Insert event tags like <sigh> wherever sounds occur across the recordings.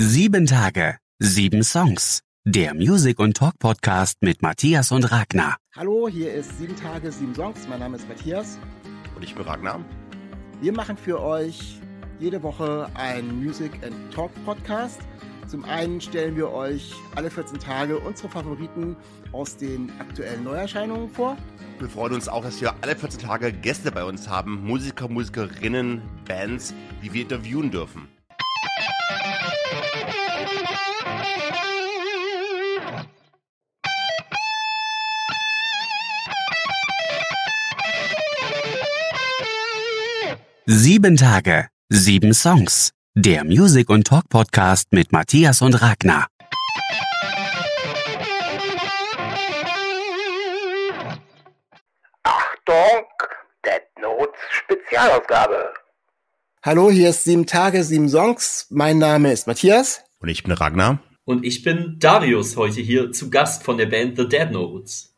Sieben Tage, sieben Songs. Der Music- und Talk-Podcast mit Matthias und Ragnar. Hallo, hier ist Sieben Tage, sieben Songs. Mein Name ist Matthias. Und ich bin Ragnar. Wir machen für euch jede Woche einen Music and Talk Podcast. Zum einen stellen wir euch alle 14 Tage unsere Favoriten aus den aktuellen Neuerscheinungen vor. Wir freuen uns auch, dass wir alle 14 Tage Gäste bei uns haben, Musiker, Musikerinnen, Bands, die wir interviewen dürfen. Sieben Tage, sieben Songs. Der Music- und Talk-Podcast mit Matthias und Ragnar. Achtung, Dead Notes Spezialausgabe. Hallo, hier ist Sieben Tage, sieben Songs. Mein Name ist Matthias. Und ich bin Ragnar. Und ich bin Darius heute hier zu Gast von der Band The Dead Notes.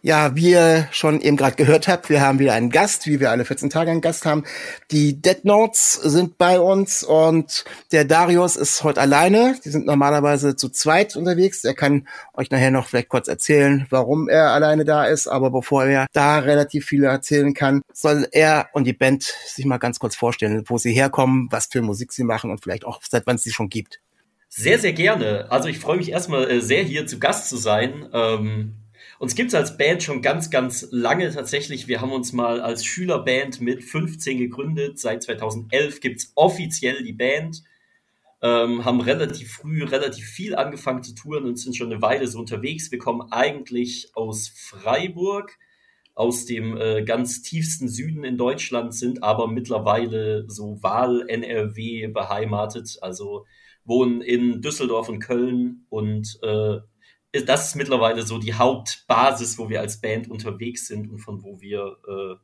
Ja, wie ihr schon eben gerade gehört habt, wir haben wieder einen Gast, wie wir alle 14 Tage einen Gast haben. Die Dead Notes sind bei uns und der Darius ist heute alleine. Die sind normalerweise zu zweit unterwegs. Er kann euch nachher noch vielleicht kurz erzählen, warum er alleine da ist. Aber bevor er da relativ viel erzählen kann, soll er und die Band sich mal ganz kurz vorstellen, wo sie herkommen, was für Musik sie machen und vielleicht auch seit wann es sie schon gibt. Sehr, sehr gerne. Also ich freue mich erstmal äh, sehr hier zu Gast zu sein. Ähm uns gibt's als Band schon ganz, ganz lange tatsächlich. Wir haben uns mal als Schülerband mit 15 gegründet. Seit 2011 gibt's offiziell die Band. Ähm, haben relativ früh relativ viel angefangen zu touren und sind schon eine Weile so unterwegs. Wir kommen eigentlich aus Freiburg, aus dem äh, ganz tiefsten Süden in Deutschland, sind aber mittlerweile so Wahl-NRW beheimatet, also wohnen in Düsseldorf und Köln und äh, das ist mittlerweile so die Hauptbasis, wo wir als Band unterwegs sind und von wo wir äh,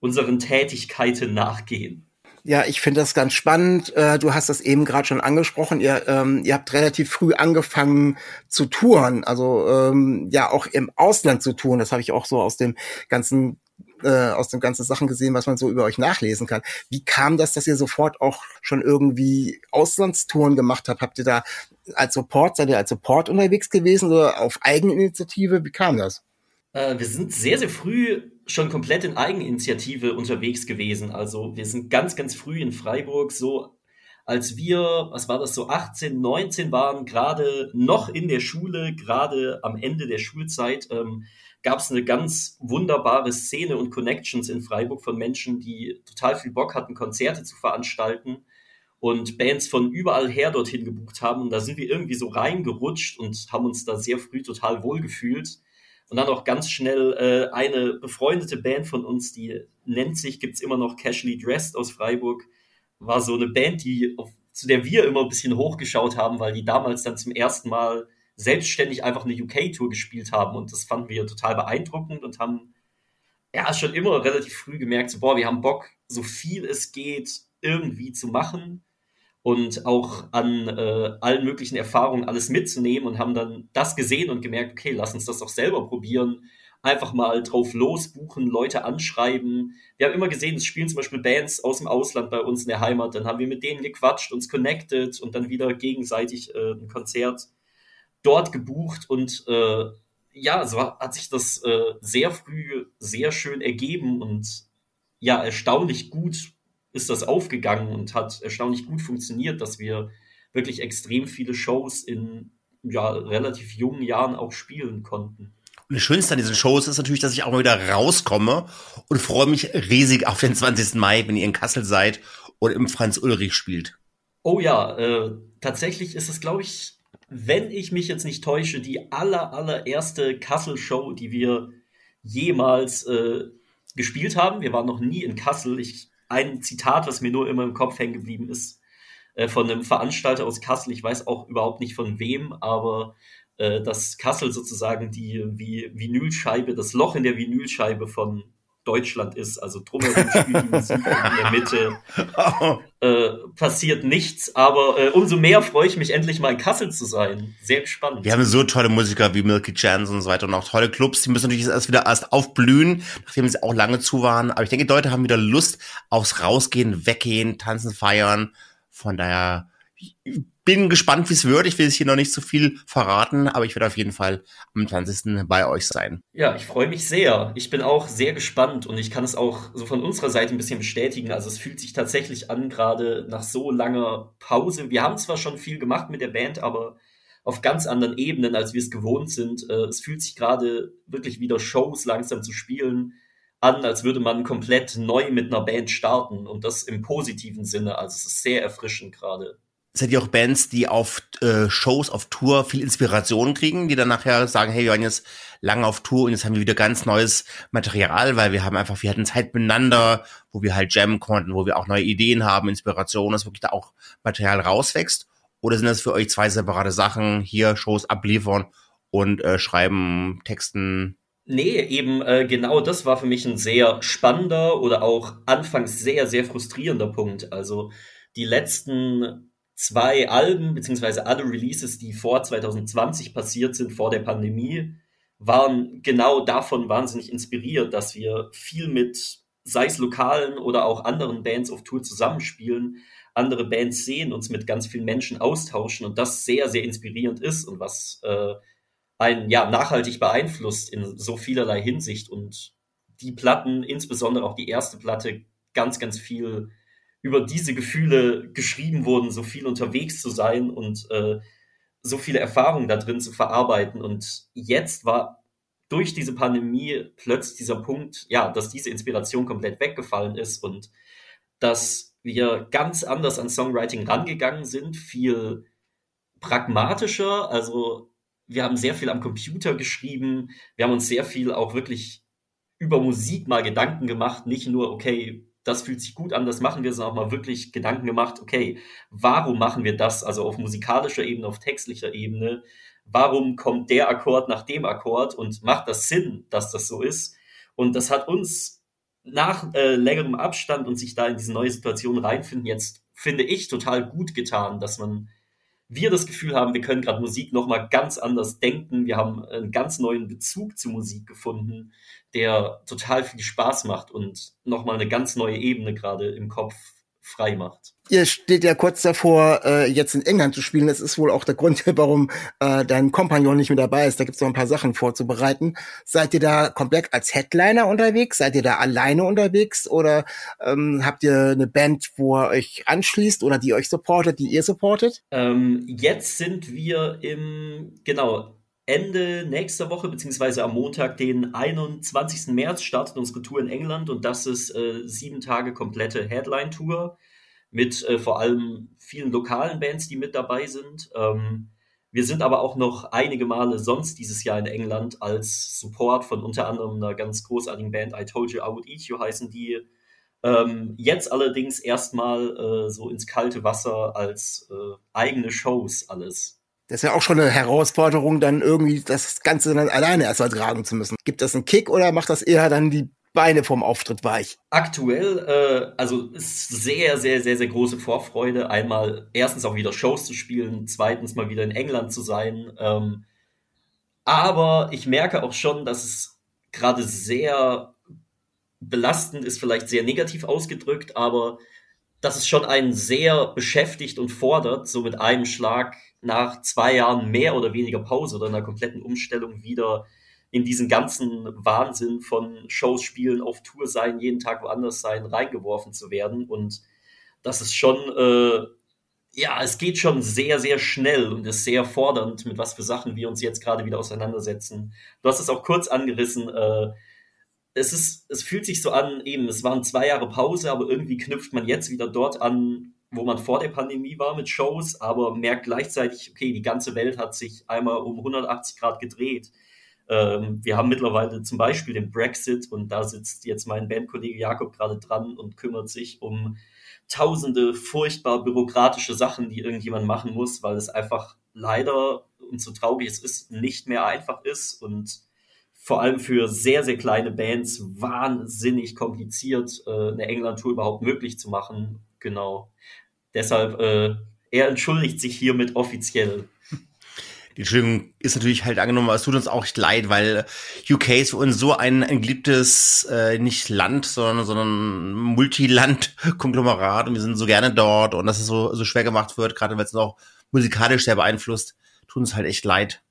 unseren Tätigkeiten nachgehen. Ja, ich finde das ganz spannend. Äh, du hast das eben gerade schon angesprochen. Ihr, ähm, ihr habt relativ früh angefangen zu touren, also ähm, ja auch im Ausland zu touren. Das habe ich auch so aus dem ganzen äh, aus den ganzen Sachen gesehen, was man so über euch nachlesen kann. Wie kam das, dass ihr sofort auch schon irgendwie Auslandstouren gemacht habt? Habt ihr da als Support, seid ihr als Support unterwegs gewesen oder auf Eigeninitiative? Wie kam das? Äh, wir sind sehr, sehr früh schon komplett in Eigeninitiative unterwegs gewesen. Also wir sind ganz, ganz früh in Freiburg so als wir, was war das, so 18, 19 waren, gerade noch in der Schule, gerade am Ende der Schulzeit, ähm, gab es eine ganz wunderbare Szene und Connections in Freiburg von Menschen, die total viel Bock hatten, Konzerte zu veranstalten und Bands von überall her dorthin gebucht haben. Und da sind wir irgendwie so reingerutscht und haben uns da sehr früh total wohl gefühlt. Und dann auch ganz schnell äh, eine befreundete Band von uns, die nennt sich, gibt's immer noch Casually Dressed aus Freiburg, war so eine Band, die auf, zu der wir immer ein bisschen hochgeschaut haben, weil die damals dann zum ersten Mal selbstständig einfach eine UK-Tour gespielt haben und das fanden wir total beeindruckend und haben ja schon immer relativ früh gemerkt, so, boah, wir haben Bock, so viel es geht, irgendwie zu machen und auch an äh, allen möglichen Erfahrungen alles mitzunehmen und haben dann das gesehen und gemerkt, okay, lass uns das doch selber probieren. Einfach mal drauf losbuchen, Leute anschreiben. Wir haben immer gesehen, es spielen zum Beispiel Bands aus dem Ausland bei uns in der Heimat. Dann haben wir mit denen gequatscht, uns connected und dann wieder gegenseitig äh, ein Konzert dort gebucht und äh, ja, so hat sich das äh, sehr früh sehr schön ergeben und ja, erstaunlich gut ist das aufgegangen und hat erstaunlich gut funktioniert, dass wir wirklich extrem viele Shows in ja, relativ jungen Jahren auch spielen konnten. Und das Schönste an diesen Shows ist natürlich, dass ich auch mal wieder rauskomme und freue mich riesig auf den 20. Mai, wenn ihr in Kassel seid und im Franz Ulrich spielt. Oh ja, äh, tatsächlich ist es, glaube ich, wenn ich mich jetzt nicht täusche, die aller, allererste Kassel-Show, die wir jemals äh, gespielt haben. Wir waren noch nie in Kassel. Ich, ein Zitat, was mir nur immer im Kopf hängen geblieben ist, äh, von einem Veranstalter aus Kassel. Ich weiß auch überhaupt nicht von wem, aber äh, dass Kassel sozusagen die wie Vinylscheibe, das Loch in der Vinylscheibe von Deutschland ist. Also drumherum spielt die Musik in der Mitte. <laughs> Äh, passiert nichts, aber äh, umso mehr freue ich mich endlich mal in Kassel zu sein. Sehr gespannt. Wir haben so tolle Musiker wie Milky Chance und so weiter und auch tolle Clubs. Die müssen natürlich erst wieder erst aufblühen, nachdem sie auch lange zu waren. Aber ich denke, die Leute haben wieder Lust aufs Rausgehen, Weggehen, Tanzen, Feiern. Von daher bin gespannt, wie es wird. Ich will es hier noch nicht zu so viel verraten, aber ich werde auf jeden Fall am 20. bei euch sein. Ja, ich freue mich sehr. Ich bin auch sehr gespannt und ich kann es auch so von unserer Seite ein bisschen bestätigen. Also es fühlt sich tatsächlich an, gerade nach so langer Pause. Wir haben zwar schon viel gemacht mit der Band, aber auf ganz anderen Ebenen, als wir es gewohnt sind. Äh, es fühlt sich gerade wirklich wieder Shows langsam zu spielen an, als würde man komplett neu mit einer Band starten und das im positiven Sinne. Also es ist sehr erfrischend gerade seid ihr auch Bands, die auf äh, Shows, auf Tour viel Inspiration kriegen, die dann nachher sagen, hey, wir waren jetzt lange auf Tour und jetzt haben wir wieder ganz neues Material, weil wir haben einfach, wir hatten Zeit miteinander, wo wir halt jammen konnten, wo wir auch neue Ideen haben, Inspiration, dass wirklich da auch Material rauswächst? Oder sind das für euch zwei separate Sachen, hier Shows abliefern und äh, schreiben, Texten? Nee, eben äh, genau das war für mich ein sehr spannender oder auch anfangs sehr, sehr frustrierender Punkt. Also die letzten zwei Alben, beziehungsweise alle Releases, die vor 2020 passiert sind, vor der Pandemie, waren genau davon wahnsinnig inspiriert, dass wir viel mit, sei es lokalen oder auch anderen Bands auf Tour zusammenspielen, andere Bands sehen, uns mit ganz vielen Menschen austauschen und das sehr, sehr inspirierend ist und was äh, einen ja nachhaltig beeinflusst in so vielerlei Hinsicht und die Platten, insbesondere auch die erste Platte, ganz, ganz viel über diese Gefühle geschrieben wurden, so viel unterwegs zu sein und äh, so viele Erfahrungen da drin zu verarbeiten. Und jetzt war durch diese Pandemie plötzlich dieser Punkt, ja, dass diese Inspiration komplett weggefallen ist und dass wir ganz anders an Songwriting rangegangen sind, viel pragmatischer. Also wir haben sehr viel am Computer geschrieben, wir haben uns sehr viel auch wirklich über Musik mal Gedanken gemacht, nicht nur, okay, das fühlt sich gut an, das machen wir, sondern auch mal wirklich Gedanken gemacht, okay, warum machen wir das? Also auf musikalischer Ebene, auf textlicher Ebene. Warum kommt der Akkord nach dem Akkord und macht das Sinn, dass das so ist? Und das hat uns nach äh, längerem Abstand und sich da in diese neue Situation reinfinden, jetzt finde ich total gut getan, dass man wir das Gefühl haben, wir können gerade Musik nochmal ganz anders denken. Wir haben einen ganz neuen Bezug zu Musik gefunden, der total viel Spaß macht und nochmal eine ganz neue Ebene gerade im Kopf frei macht. Ihr steht ja kurz davor, äh, jetzt in England zu spielen. Das ist wohl auch der Grund, <laughs> warum äh, dein Kompagnon nicht mit dabei ist. Da gibt's noch ein paar Sachen vorzubereiten. Seid ihr da komplett als Headliner unterwegs? Seid ihr da alleine unterwegs? Oder ähm, habt ihr eine Band, wo ihr euch anschließt oder die euch supportet, die ihr supportet? Ähm, jetzt sind wir im, genau, Ende nächster Woche, beziehungsweise am Montag, den 21. März, startet unsere Tour in England und das ist äh, sieben Tage komplette Headline-Tour mit äh, vor allem vielen lokalen Bands, die mit dabei sind. Ähm, wir sind aber auch noch einige Male sonst dieses Jahr in England als Support von unter anderem einer ganz großartigen Band, I Told You I Would Eat You heißen die. Ähm, jetzt allerdings erstmal äh, so ins kalte Wasser als äh, eigene Shows alles. Das ist ja auch schon eine Herausforderung, dann irgendwie das Ganze dann alleine erstmal tragen zu müssen. Gibt das einen Kick oder macht das eher dann die Beine vom Auftritt weich? Aktuell, äh, also sehr, sehr, sehr, sehr große Vorfreude. Einmal erstens auch wieder Shows zu spielen, zweitens mal wieder in England zu sein. Ähm, aber ich merke auch schon, dass es gerade sehr belastend ist, vielleicht sehr negativ ausgedrückt, aber dass es schon einen sehr beschäftigt und fordert, so mit einem Schlag nach zwei Jahren mehr oder weniger Pause oder einer kompletten Umstellung wieder in diesen ganzen Wahnsinn von Shows, Spielen, auf Tour sein, jeden Tag woanders sein, reingeworfen zu werden. Und das ist schon, äh, ja, es geht schon sehr, sehr schnell und ist sehr fordernd, mit was für Sachen wir uns jetzt gerade wieder auseinandersetzen. Du hast es auch kurz angerissen. Äh, es ist, es fühlt sich so an, eben, es waren zwei Jahre Pause, aber irgendwie knüpft man jetzt wieder dort an, wo man vor der Pandemie war mit Shows, aber merkt gleichzeitig, okay, die ganze Welt hat sich einmal um 180 Grad gedreht. Ähm, wir haben mittlerweile zum Beispiel den Brexit und da sitzt jetzt mein Bandkollege Jakob gerade dran und kümmert sich um tausende furchtbar bürokratische Sachen, die irgendjemand machen muss, weil es einfach leider und so traurig es ist, nicht mehr einfach ist und vor allem für sehr, sehr kleine Bands wahnsinnig kompliziert, äh, eine England-Tour überhaupt möglich zu machen. Genau. Deshalb, äh, er entschuldigt sich hiermit offiziell. Die Entschuldigung ist natürlich halt angenommen, aber es tut uns auch echt leid, weil UK ist für uns so ein, ein geliebtes, äh, nicht Land, sondern, sondern Multiland-Konglomerat und wir sind so gerne dort und dass es so, so schwer gemacht wird, gerade wenn es noch musikalisch sehr beeinflusst. Tut uns halt echt leid.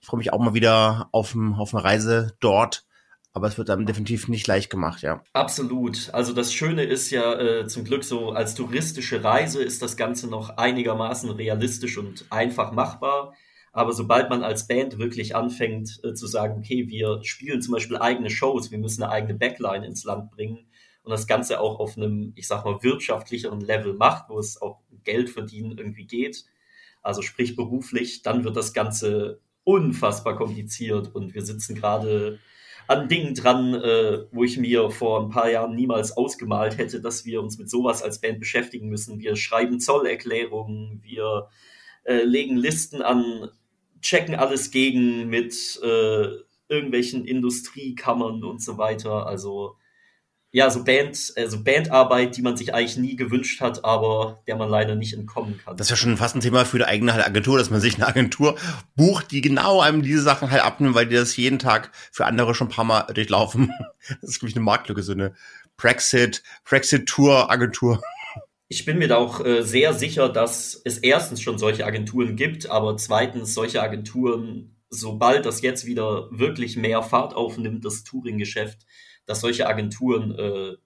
Ich freue mich auch mal wieder auf, auf eine Reise dort. Aber es wird dann definitiv nicht leicht gemacht, ja. Absolut. Also das Schöne ist ja äh, zum Glück so, als touristische Reise ist das Ganze noch einigermaßen realistisch und einfach machbar. Aber sobald man als Band wirklich anfängt äh, zu sagen, okay, wir spielen zum Beispiel eigene Shows, wir müssen eine eigene Backline ins Land bringen und das Ganze auch auf einem, ich sag mal, wirtschaftlicheren Level macht, wo es auch Geld verdienen irgendwie geht, also sprich beruflich, dann wird das Ganze unfassbar kompliziert und wir sitzen gerade an Dingen dran, äh, wo ich mir vor ein paar Jahren niemals ausgemalt hätte, dass wir uns mit sowas als Band beschäftigen müssen. Wir schreiben Zollerklärungen, wir äh, legen Listen an, checken alles gegen mit äh, irgendwelchen Industriekammern und so weiter. Also ja, so Band, also Bandarbeit, die man sich eigentlich nie gewünscht hat, aber der man leider nicht entkommen kann. Das ist ja schon fast ein Thema für die eigene Agentur, dass man sich eine Agentur bucht, die genau einem diese Sachen halt abnimmt, weil die das jeden Tag für andere schon ein paar Mal durchlaufen. <laughs> Das ist, glaube ich, eine Marktlücke, so eine Brexit, Brexit-Tour-Agentur. Ich bin mir da auch äh, sehr sicher, dass es erstens schon solche Agenturen gibt, aber zweitens solche Agenturen, sobald das jetzt wieder wirklich mehr Fahrt aufnimmt, das Touring-Geschäft, dass solche Agenturen äh,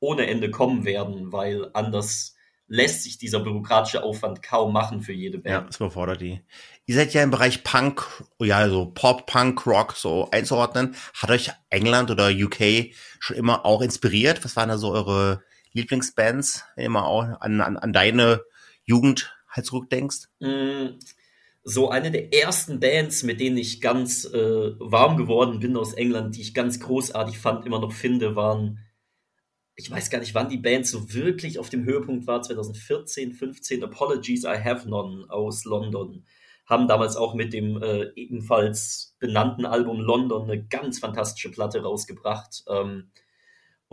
ohne Ende kommen werden, weil anders lässt sich dieser bürokratische Aufwand kaum machen für jede Band. Ja, das überfordert die. Ihr seid ja im Bereich Punk, ja, so Pop, Punk, Rock so einzuordnen. Hat euch England oder UK schon immer auch inspiriert? Was waren da so eure Lieblingsbands, wenn ihr mal auch an, an, an deine Jugend halt zurückdenkst? Mm, so eine der ersten Bands, mit denen ich ganz äh, warm geworden bin aus England, die ich ganz großartig fand, immer noch finde, waren, ich weiß gar nicht, wann die Band so wirklich auf dem Höhepunkt war, 2014, 15, Apologies I Have None aus London. Haben damals auch mit dem äh, ebenfalls benannten Album London eine ganz fantastische Platte rausgebracht. Ähm,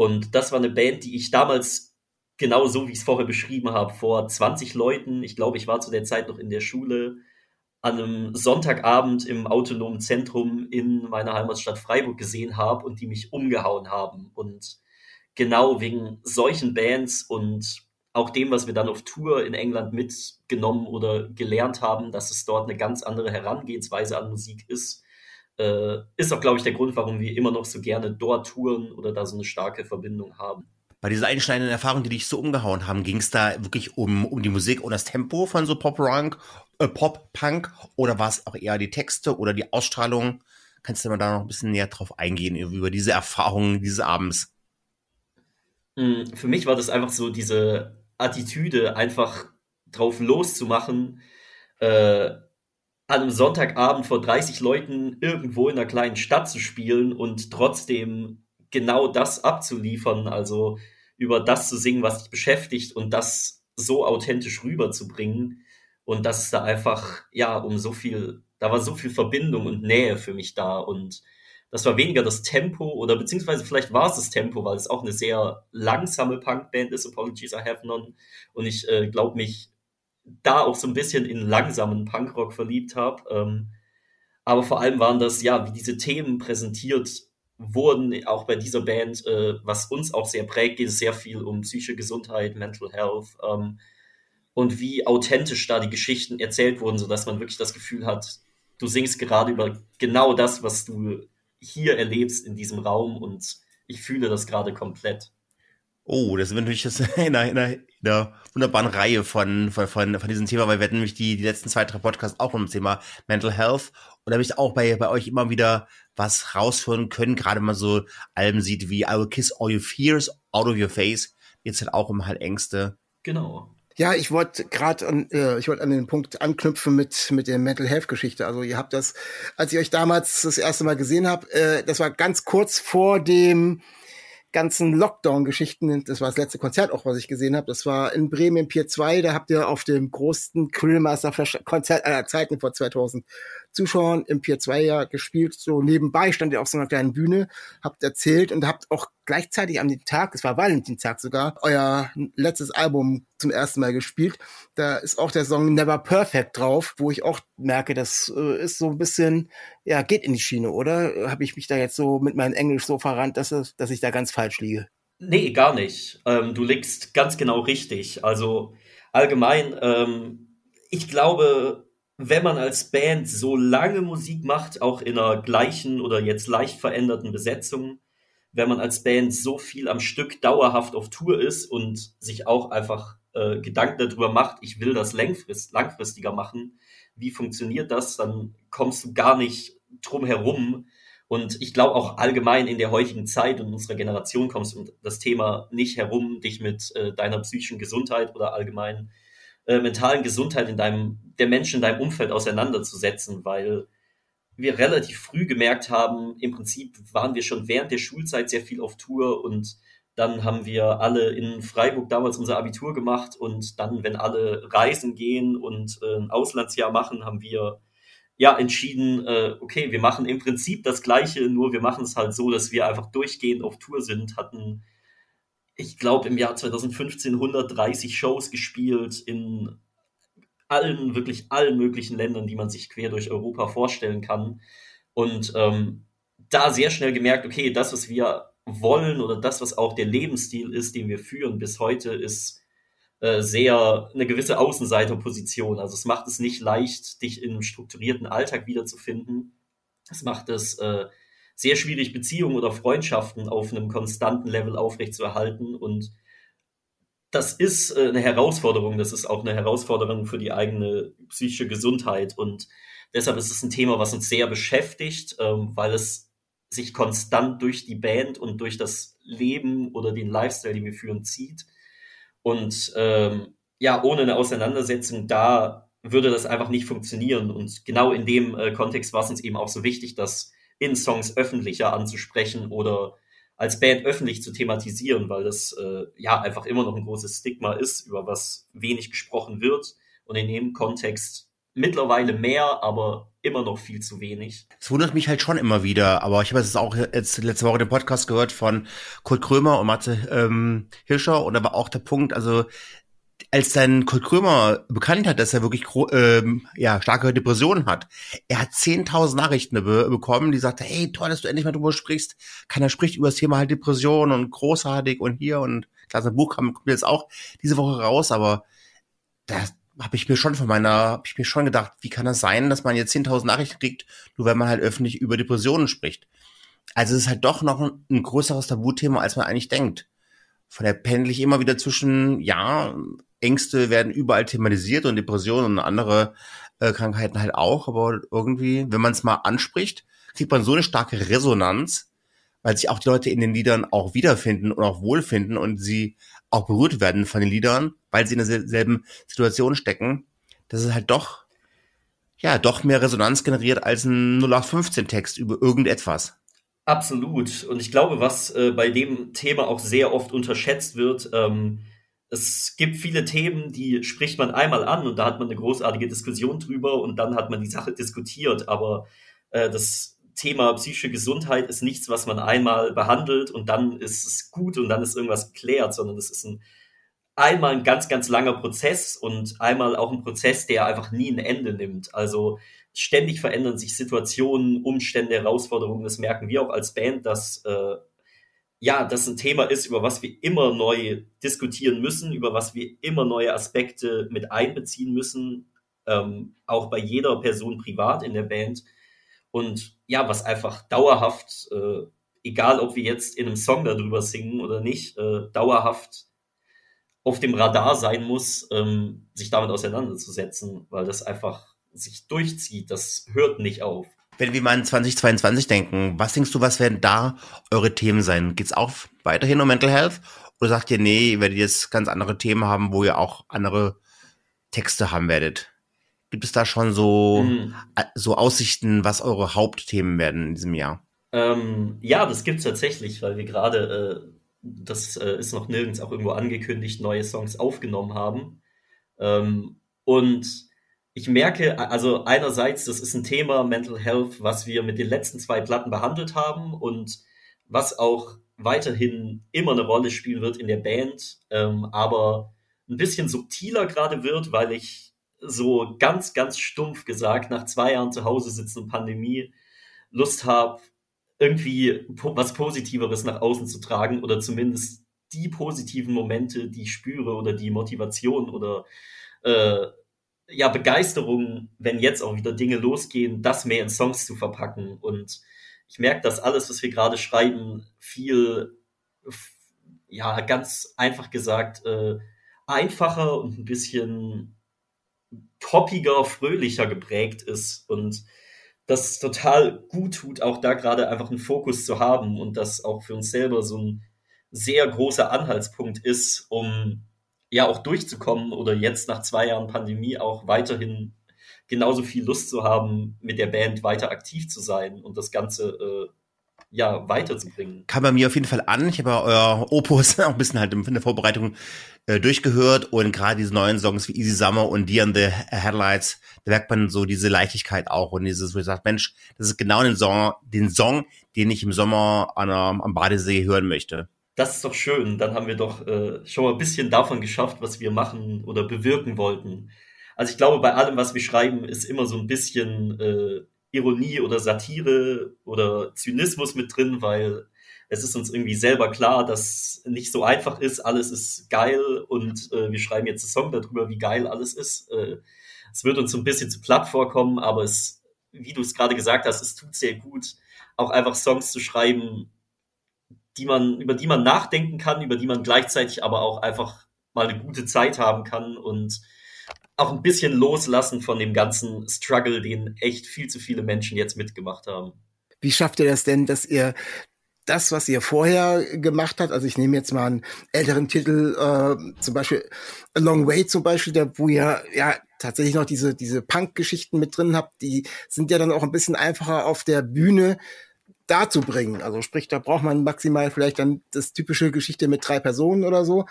und das war eine Band, die ich damals genau so, wie ich es vorher beschrieben habe, vor 20 Leuten, ich glaube, ich war zu der Zeit noch in der Schule, an einem Sonntagabend im autonomen Zentrum in meiner Heimatstadt Freiburg gesehen habe und die mich umgehauen haben. Und genau wegen solchen Bands und auch dem, was wir dann auf Tour in England mitgenommen oder gelernt haben, dass es dort eine ganz andere Herangehensweise an Musik ist, äh, ist auch, glaube ich, der Grund, warum wir immer noch so gerne dort touren oder da so eine starke Verbindung haben. Bei dieser einschneidenden Erfahrung, die dich so umgehauen haben, ging es da wirklich um, um die Musik und das Tempo von so Pop-Punk äh, Pop, Punk oder war es auch eher die Texte oder die Ausstrahlung? Kannst du mal da noch ein bisschen näher drauf eingehen, über diese Erfahrungen dieses Abends? Mm, für mich war das einfach so diese Attitüde, einfach drauf loszumachen, äh, an einem Sonntagabend vor 30 Leuten irgendwo in einer kleinen Stadt zu spielen und trotzdem genau das abzuliefern, also über das zu singen, was dich beschäftigt und das so authentisch rüberzubringen. Und dass es da einfach, ja, um so viel, da war so viel Verbindung und Nähe für mich da. Und das war weniger das Tempo oder beziehungsweise vielleicht war es das Tempo, weil es auch eine sehr langsame Punkband ist, Apologies I Have None. Und ich äh, glaube, mich da auch so ein bisschen in langsamen Punkrock verliebt habe. Ähm, aber vor allem waren das, ja, wie diese Themen präsentiert wurden, auch bei dieser Band, äh, was uns auch sehr prägt, geht es sehr viel um psychische Gesundheit, Mental Health. Ähm, und wie authentisch da die Geschichten erzählt wurden, sodass man wirklich das Gefühl hat, du singst gerade über genau das, was du hier erlebst in diesem Raum und ich fühle das gerade komplett. Oh, das sind natürlich <laughs> in einer, in einer, in einer wunderbaren Reihe von, von, von, von diesem Thema, weil wir hatten nämlich die, die letzten zwei, drei Podcasts auch um das Thema Mental Health. Und da habe ich auch bei, bei euch immer wieder was rausführen können, gerade mal so Alben sieht wie I will kiss all your fears out of your face. Jetzt halt auch immer halt Ängste. Genau. Ja, ich wollte gerade an, äh, ich wollte an den Punkt anknüpfen mit mit der Mental Health Geschichte. Also ihr habt das, als ich euch damals das erste Mal gesehen habe, äh, das war ganz kurz vor dem ganzen Lockdown-Geschichten. Das war das letzte Konzert auch, was ich gesehen habe. Das war in Bremen Pier 2. Da habt ihr auf dem größten Krillmaster-Konzert aller Zeiten vor 2000 Zuschauern im Pier 2 ja gespielt. So nebenbei stand ihr auf so einer kleinen Bühne, habt erzählt und habt auch gleichzeitig an dem Tag, es war Valentinstag sogar, euer letztes Album zum ersten Mal gespielt. Da ist auch der Song Never Perfect drauf, wo ich auch merke, das äh, ist so ein bisschen, ja, geht in die Schiene, oder? Habe ich mich da jetzt so mit meinem Englisch so verrannt, dass, es, dass ich da ganz falsch liege? Nee, gar nicht. Ähm, du liegst ganz genau richtig. Also allgemein, ähm, ich glaube, wenn man als Band so lange Musik macht, auch in einer gleichen oder jetzt leicht veränderten Besetzung, wenn man als Band so viel am Stück dauerhaft auf Tour ist und sich auch einfach äh, Gedanken darüber macht, ich will das langfrist, langfristiger machen, wie funktioniert das, dann kommst du gar nicht drum herum. Und ich glaube auch allgemein in der heutigen Zeit und unserer Generation kommst du um das Thema nicht herum, dich mit äh, deiner psychischen Gesundheit oder allgemein äh, mentalen Gesundheit in deinem, der Menschen in deinem Umfeld auseinanderzusetzen, weil wir relativ früh gemerkt haben, im Prinzip waren wir schon während der Schulzeit sehr viel auf Tour und dann haben wir alle in Freiburg damals unser Abitur gemacht und dann, wenn alle reisen gehen und äh, ein Auslandsjahr machen, haben wir ja entschieden, äh, okay, wir machen im Prinzip das Gleiche, nur wir machen es halt so, dass wir einfach durchgehend auf Tour sind, hatten, ich glaube, im Jahr 2015 130 Shows gespielt in allen, wirklich allen möglichen Ländern, die man sich quer durch Europa vorstellen kann. Und ähm, da sehr schnell gemerkt, okay, das, was wir wollen oder das, was auch der Lebensstil ist, den wir führen bis heute, ist äh, sehr eine gewisse Außenseiterposition. Also es macht es nicht leicht, dich in einem strukturierten Alltag wiederzufinden. Es macht es äh, sehr schwierig, Beziehungen oder Freundschaften auf einem konstanten Level aufrechtzuerhalten und das ist äh, eine Herausforderung. Das ist auch eine Herausforderung für die eigene psychische Gesundheit. Und deshalb ist es ein Thema, was uns sehr beschäftigt, ähm, weil es sich konstant durch die Band und durch das Leben oder den Lifestyle, den wir führen, zieht. Und ähm, ja, ohne eine Auseinandersetzung da würde das einfach nicht funktionieren. Und genau in dem äh, Kontext war es uns eben auch so wichtig, das in Songs öffentlicher anzusprechen oder als Band öffentlich zu thematisieren, weil das äh, ja einfach immer noch ein großes Stigma ist, über was wenig gesprochen wird und in dem Kontext mittlerweile mehr, aber immer noch viel zu wenig. Es wundert mich halt schon immer wieder, aber ich habe es auch jetzt letzte Woche den Podcast gehört von Kurt Krömer und Matze ähm, Hirscher und da war auch der Punkt, also als dann Kurt Krömer bekannt hat, dass er wirklich ähm, ja, starke Depressionen hat, er hat 10.000 Nachrichten be bekommen, die sagte, hey, toll, dass du endlich mal drüber sprichst. Keiner spricht über das Thema halt Depression und großartig und hier und klar, sein Buch kommt jetzt auch diese Woche raus, aber da habe ich mir schon von meiner, habe ich mir schon gedacht, wie kann das sein, dass man jetzt 10.000 Nachrichten kriegt, nur wenn man halt öffentlich über Depressionen spricht. Also es ist halt doch noch ein größeres Tabuthema, als man eigentlich denkt. Von der pendel ich immer wieder zwischen, ja, Ängste werden überall thematisiert und Depressionen und andere äh, Krankheiten halt auch, aber irgendwie, wenn man es mal anspricht, kriegt man so eine starke Resonanz, weil sich auch die Leute in den Liedern auch wiederfinden und auch wohlfinden und sie auch berührt werden von den Liedern, weil sie in derselben Situation stecken, dass es halt doch, ja, doch mehr Resonanz generiert als ein 0815-Text über irgendetwas. Absolut. Und ich glaube, was äh, bei dem Thema auch sehr oft unterschätzt wird, ähm, es gibt viele Themen, die spricht man einmal an und da hat man eine großartige Diskussion drüber und dann hat man die Sache diskutiert. Aber äh, das Thema psychische Gesundheit ist nichts, was man einmal behandelt und dann ist es gut und dann ist irgendwas geklärt, sondern es ist ein einmal ein ganz, ganz langer Prozess und einmal auch ein Prozess, der einfach nie ein Ende nimmt. Also ständig verändern sich Situationen, Umstände, Herausforderungen. Das merken wir auch als Band, dass äh, ja, das ein Thema ist, über was wir immer neu diskutieren müssen, über was wir immer neue Aspekte mit einbeziehen müssen, ähm, auch bei jeder Person privat in der Band. Und ja, was einfach dauerhaft, äh, egal ob wir jetzt in einem Song darüber singen oder nicht, äh, dauerhaft auf dem Radar sein muss, ähm, sich damit auseinanderzusetzen, weil das einfach sich durchzieht. Das hört nicht auf. Wenn wir mal an 2022 denken, was denkst du, was werden da eure Themen sein? Geht's auch weiterhin um Mental Health? Oder sagt ihr, nee, ihr werdet jetzt ganz andere Themen haben, wo ihr auch andere Texte haben werdet? Gibt es da schon so, mhm. so Aussichten, was eure Hauptthemen werden in diesem Jahr? Ähm, ja, das gibt's tatsächlich, weil wir gerade, äh, das äh, ist noch nirgends auch irgendwo angekündigt, neue Songs aufgenommen haben. Ähm, und ich merke, also einerseits, das ist ein Thema Mental Health, was wir mit den letzten zwei Platten behandelt haben und was auch weiterhin immer eine Rolle spielen wird in der Band, ähm, aber ein bisschen subtiler gerade wird, weil ich so ganz, ganz stumpf gesagt, nach zwei Jahren zu Hause sitzen und Pandemie, Lust habe, irgendwie was Positiveres nach außen zu tragen oder zumindest die positiven Momente, die ich spüre oder die Motivation oder äh, ja, Begeisterung, wenn jetzt auch wieder Dinge losgehen, das mehr in Songs zu verpacken. Und ich merke, dass alles, was wir gerade schreiben, viel, ja, ganz einfach gesagt, äh, einfacher und ein bisschen poppiger, fröhlicher geprägt ist. Und das total gut tut, auch da gerade einfach einen Fokus zu haben und das auch für uns selber so ein sehr großer Anhaltspunkt ist, um ja auch durchzukommen oder jetzt nach zwei Jahren Pandemie auch weiterhin genauso viel Lust zu haben, mit der Band weiter aktiv zu sein und das Ganze äh, ja weiterzubringen. Kam bei mir auf jeden Fall an. Ich habe euer Opus <laughs> auch ein bisschen halt in der Vorbereitung äh, durchgehört und gerade diese neuen Songs wie Easy Summer und Deer in the Headlights, da merkt man so diese Leichtigkeit auch und dieses, wo ich sage, Mensch, das ist genau den Song, den Song, den ich im Sommer an, am Badesee hören möchte. Das ist doch schön. Dann haben wir doch äh, schon mal ein bisschen davon geschafft, was wir machen oder bewirken wollten. Also ich glaube, bei allem, was wir schreiben, ist immer so ein bisschen äh, Ironie oder Satire oder Zynismus mit drin, weil es ist uns irgendwie selber klar, dass nicht so einfach ist, alles ist geil und äh, wir schreiben jetzt einen Song darüber, wie geil alles ist. Äh, es wird uns so ein bisschen zu platt vorkommen, aber es, wie du es gerade gesagt hast, es tut sehr gut, auch einfach Songs zu schreiben, die man, über die man nachdenken kann, über die man gleichzeitig aber auch einfach mal eine gute Zeit haben kann und auch ein bisschen loslassen von dem ganzen Struggle, den echt viel zu viele Menschen jetzt mitgemacht haben. Wie schafft ihr das denn, dass ihr das, was ihr vorher gemacht habt, also ich nehme jetzt mal einen älteren Titel, äh, zum Beispiel A Long Way zum Beispiel, der, wo ihr ja tatsächlich noch diese, diese Punk-Geschichten mit drin habt, die sind ja dann auch ein bisschen einfacher auf der Bühne dazu bringen. Also sprich, da braucht man maximal vielleicht dann das typische Geschichte mit drei Personen oder so.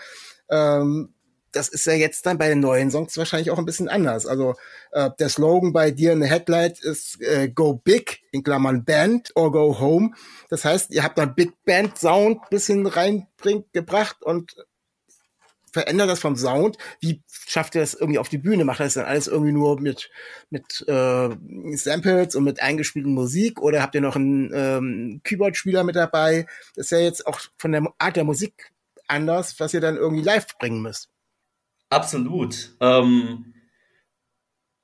Ähm, das ist ja jetzt dann bei den neuen Songs wahrscheinlich auch ein bisschen anders. Also äh, der Slogan bei dir in the Headlight ist äh, Go Big, in Klammern Band or Go Home. Das heißt, ihr habt da Big Band Sound bisschen reinbringt gebracht und verändert das vom Sound. Wie schafft ihr das irgendwie auf die Bühne? Macht das dann alles irgendwie nur mit, mit äh, Samples und mit eingespielten Musik? Oder habt ihr noch einen ähm, Keyboard-Spieler mit dabei? Das ist ja jetzt auch von der Art der Musik anders, was ihr dann irgendwie live bringen müsst. Absolut. Ähm,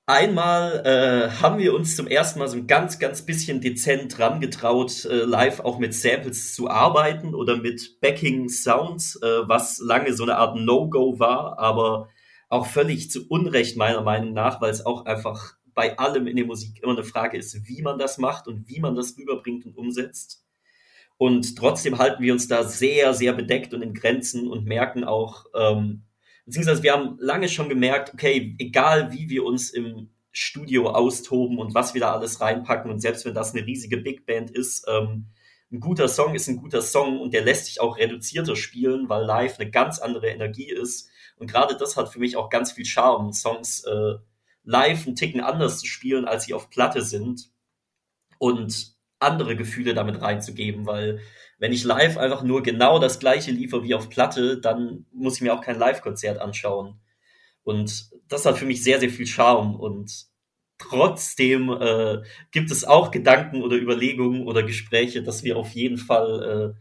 einmal äh, haben wir uns zum ersten Mal so ein ganz, ganz bisschen dezent dran getraut, äh, live auch mit Samples zu arbeiten oder mit Backing Sounds, äh, was lange so eine Art No-Go war, aber auch völlig zu Unrecht meiner Meinung nach, weil es auch einfach bei allem in der Musik immer eine Frage ist, wie man das macht und wie man das rüberbringt und umsetzt. Und trotzdem halten wir uns da sehr, sehr bedeckt und in Grenzen und merken auch, ähm, beziehungsweise wir haben lange schon gemerkt, okay, egal wie wir uns im Studio austoben und was wir da alles reinpacken und selbst wenn das eine riesige Big Band ist, ähm, ein guter Song ist ein guter Song und der lässt sich auch reduzierter spielen, weil live eine ganz andere Energie ist. Und gerade das hat für mich auch ganz viel Charme, Songs äh, live einen Ticken anders zu spielen, als sie auf Platte sind und andere Gefühle damit reinzugeben, weil wenn ich live einfach nur genau das gleiche liefere wie auf Platte, dann muss ich mir auch kein Live-Konzert anschauen. Und das hat für mich sehr, sehr viel Charme. Und trotzdem äh, gibt es auch Gedanken oder Überlegungen oder Gespräche, dass wir auf jeden Fall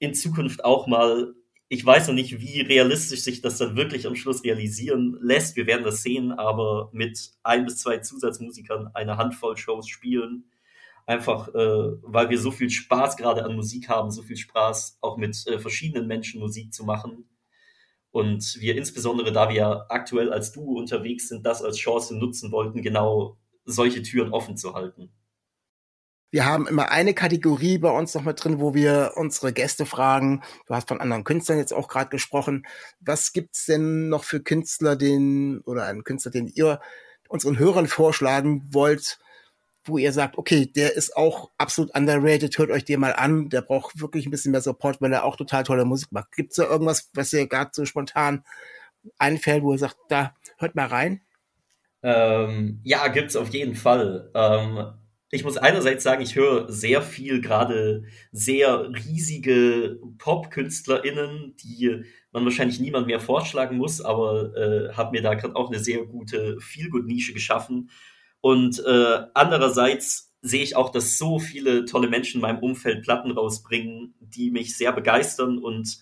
äh, in Zukunft auch mal, ich weiß noch nicht, wie realistisch sich das dann wirklich am Schluss realisieren lässt. Wir werden das sehen, aber mit ein bis zwei Zusatzmusikern eine Handvoll Shows spielen Einfach, äh, weil wir so viel Spaß gerade an Musik haben, so viel Spaß auch mit äh, verschiedenen Menschen Musik zu machen. Und wir insbesondere, da wir aktuell als Duo unterwegs sind, das als Chance nutzen wollten, genau solche Türen offen zu halten. Wir haben immer eine Kategorie bei uns noch mit drin, wo wir unsere Gäste fragen. Du hast von anderen Künstlern jetzt auch gerade gesprochen. Was gibt's denn noch für Künstler, den oder einen Künstler, den ihr unseren Hörern vorschlagen wollt, wo ihr sagt, okay, der ist auch absolut underrated, hört euch den mal an, der braucht wirklich ein bisschen mehr Support, weil er auch total tolle Musik macht. Gibt es da irgendwas, was ihr gerade so spontan einfällt, wo ihr sagt, da hört mal rein? Ähm, ja, gibt's auf jeden Fall. Ähm, ich muss einerseits sagen, ich höre sehr viel gerade sehr riesige Pop-KünstlerInnen, die man wahrscheinlich niemand mehr vorschlagen muss, aber äh, habe mir da gerade auch eine sehr gute Feel-Good-Nische geschaffen, und äh, andererseits sehe ich auch, dass so viele tolle Menschen in meinem Umfeld Platten rausbringen, die mich sehr begeistern und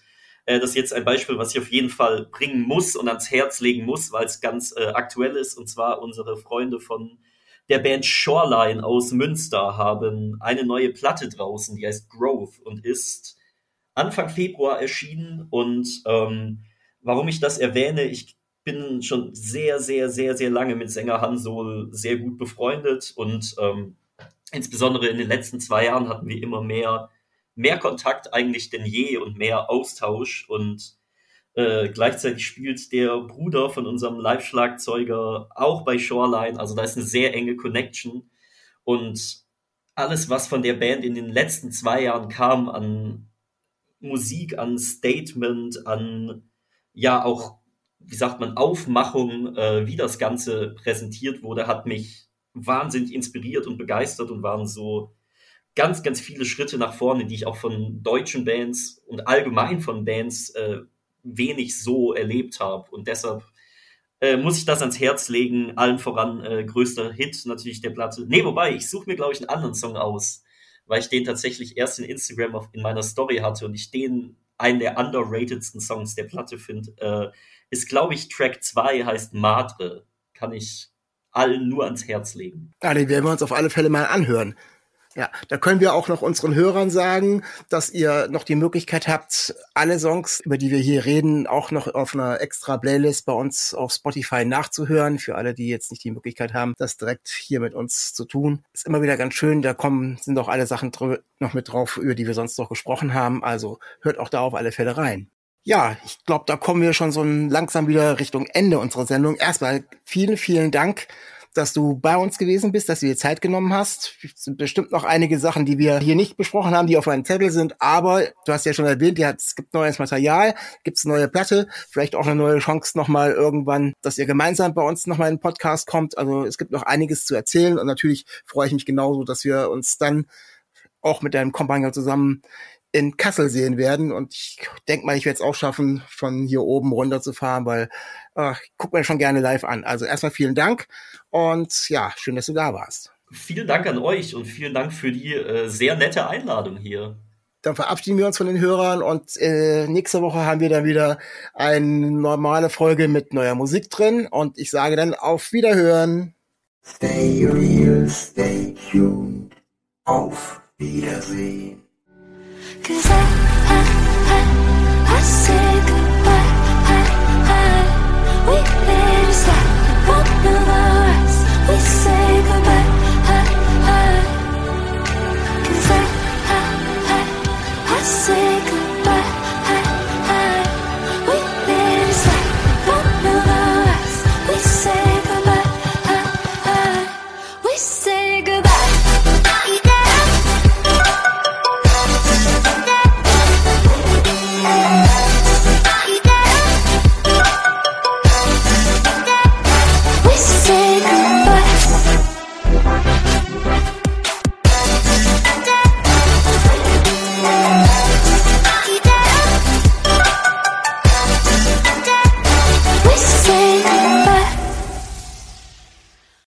Äh, das ist jetzt ein Beispiel, was ich auf jeden Fall bringen muss und ans Herz legen muss, weil es ganz äh, aktuell ist. Und zwar unsere Freunde von der Band Shoreline aus Münster haben eine neue Platte draußen, die heißt Growth und ist Anfang Februar erschienen. Und ähm, warum ich das erwähne, ich bin schon sehr, sehr, sehr, sehr lange mit Sänger Hansol sehr gut befreundet und ähm, insbesondere in den letzten zwei Jahren hatten wir immer mehr, mehr Kontakt eigentlich denn je und mehr Austausch und äh, gleichzeitig spielt der Bruder von unserem Live-Schlagzeuger auch bei Shoreline, also da ist eine sehr enge Connection und alles, was von der Band in den letzten zwei Jahren kam an Musik, an Statement, an ja auch wie sagt man, Aufmachung, äh, wie das Ganze präsentiert wurde, hat mich wahnsinnig inspiriert und begeistert und waren so ganz, ganz viele Schritte nach vorne, die ich auch von deutschen Bands und allgemein von Bands äh, wenig so erlebt habe. Und deshalb äh, muss ich das ans Herz legen. Allen voran äh, größter Hit natürlich der Platte. Nee, wobei, ich suche mir, glaube ich, einen anderen Song aus, weil ich den tatsächlich erst in Instagram auf, in meiner Story hatte und ich den einen der underratedsten Songs der Platte finde. Äh, ist, glaube ich, Track 2 heißt Madre. Kann ich allen nur ans Herz legen. Ja, den werden wir uns auf alle Fälle mal anhören. Ja, da können wir auch noch unseren Hörern sagen, dass ihr noch die Möglichkeit habt, alle Songs, über die wir hier reden, auch noch auf einer extra Playlist bei uns auf Spotify nachzuhören. Für alle, die jetzt nicht die Möglichkeit haben, das direkt hier mit uns zu tun. Ist immer wieder ganz schön. Da kommen, sind auch alle Sachen noch mit drauf, über die wir sonst noch gesprochen haben. Also hört auch da auf alle Fälle rein. Ja, ich glaube, da kommen wir schon so langsam wieder Richtung Ende unserer Sendung. Erstmal vielen, vielen Dank, dass du bei uns gewesen bist, dass du dir Zeit genommen hast. Es sind bestimmt noch einige Sachen, die wir hier nicht besprochen haben, die auf einem Zettel sind. Aber du hast ja schon erwähnt, ja, es gibt neues Material, gibt es neue Platte, vielleicht auch eine neue Chance nochmal irgendwann, dass ihr gemeinsam bei uns nochmal in den Podcast kommt. Also es gibt noch einiges zu erzählen und natürlich freue ich mich genauso, dass wir uns dann auch mit deinem Kompagnon zusammen in Kassel sehen werden. Und ich denke mal, ich werde es auch schaffen, von hier oben runter zu fahren, weil äh, ich gucke mir schon gerne live an. Also erstmal vielen Dank und ja, schön, dass du da warst. Vielen Dank an euch und vielen Dank für die äh, sehr nette Einladung hier. Dann verabschieden wir uns von den Hörern und äh, nächste Woche haben wir dann wieder eine normale Folge mit neuer Musik drin und ich sage dann auf Wiederhören. Stay real, stay tuned. Auf Wiedersehen. Cause I, I, I